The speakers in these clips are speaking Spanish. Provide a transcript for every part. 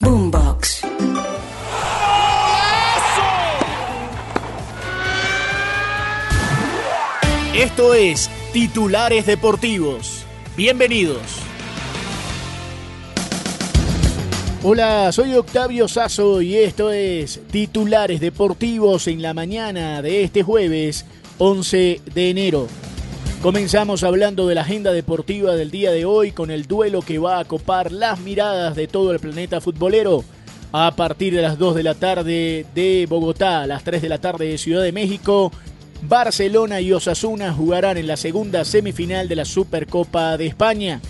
Boombox. Esto es Titulares Deportivos. Bienvenidos. Hola, soy Octavio Sazo y esto es Titulares Deportivos en la mañana de este jueves 11 de enero. Comenzamos hablando de la agenda deportiva del día de hoy con el duelo que va a copar las miradas de todo el planeta futbolero. A partir de las 2 de la tarde de Bogotá, a las 3 de la tarde de Ciudad de México, Barcelona y Osasuna jugarán en la segunda semifinal de la Supercopa de España.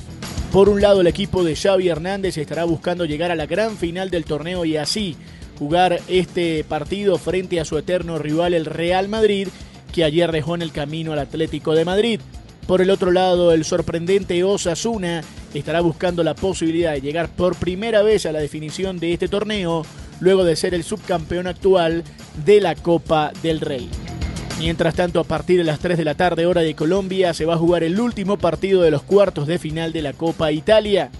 Por un lado, el equipo de Xavi Hernández estará buscando llegar a la gran final del torneo y así jugar este partido frente a su eterno rival el Real Madrid, que ayer dejó en el camino al Atlético de Madrid. Por el otro lado, el sorprendente Osasuna estará buscando la posibilidad de llegar por primera vez a la definición de este torneo, luego de ser el subcampeón actual de la Copa del Rey. Mientras tanto, a partir de las 3 de la tarde hora de Colombia, se va a jugar el último partido de los cuartos de final de la Copa Italia.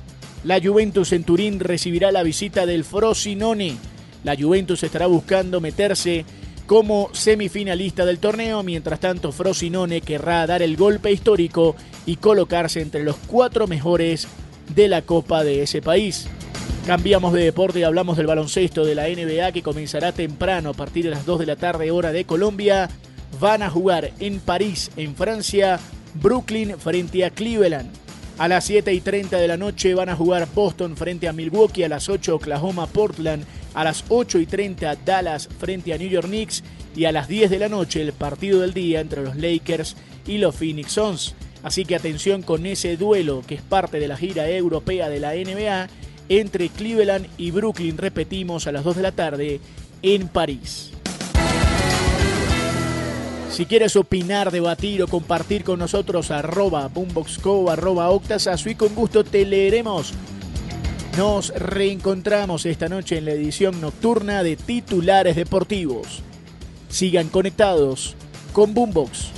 La Juventus en Turín recibirá la visita del Frosinone. La Juventus estará buscando meterse como semifinalista del torneo, mientras tanto Frosinone querrá dar el golpe histórico y colocarse entre los cuatro mejores de la Copa de ese país. Cambiamos de deporte y hablamos del baloncesto de la NBA que comenzará temprano a partir de las 2 de la tarde hora de Colombia van a jugar en París, en Francia, Brooklyn frente a Cleveland. A las 7 y 30 de la noche van a jugar Boston frente a Milwaukee, a las 8 Oklahoma, Portland, a las 8 y 30 Dallas frente a New York Knicks y a las 10 de la noche el partido del día entre los Lakers y los Phoenix Suns. Así que atención con ese duelo que es parte de la gira europea de la NBA entre Cleveland y Brooklyn, repetimos, a las 2 de la tarde en París. Si quieres opinar, debatir o compartir con nosotros, arroba boomboxco, arroba octasazo y con gusto te leeremos. Nos reencontramos esta noche en la edición nocturna de Titulares Deportivos. Sigan conectados con Boombox.